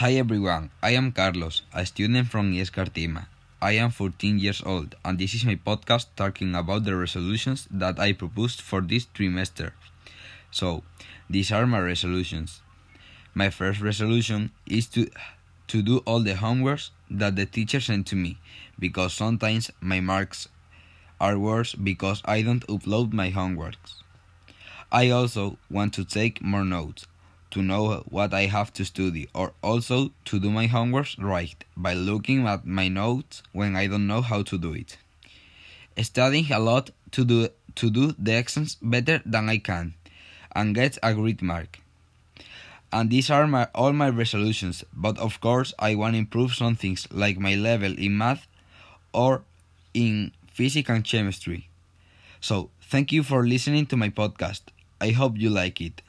Hi everyone, I am Carlos, a student from Escartima. I am 14 years old, and this is my podcast talking about the resolutions that I proposed for this trimester. So, these are my resolutions. My first resolution is to to do all the homeworks that the teacher sent to me, because sometimes my marks are worse because I don't upload my homeworks. I also want to take more notes to know what I have to study or also to do my homework right by looking at my notes when I don't know how to do it. Studying a lot to do to do the exams better than I can and get a great mark. And these are my, all my resolutions, but of course I want to improve some things like my level in math or in physics and chemistry. So, thank you for listening to my podcast. I hope you like it.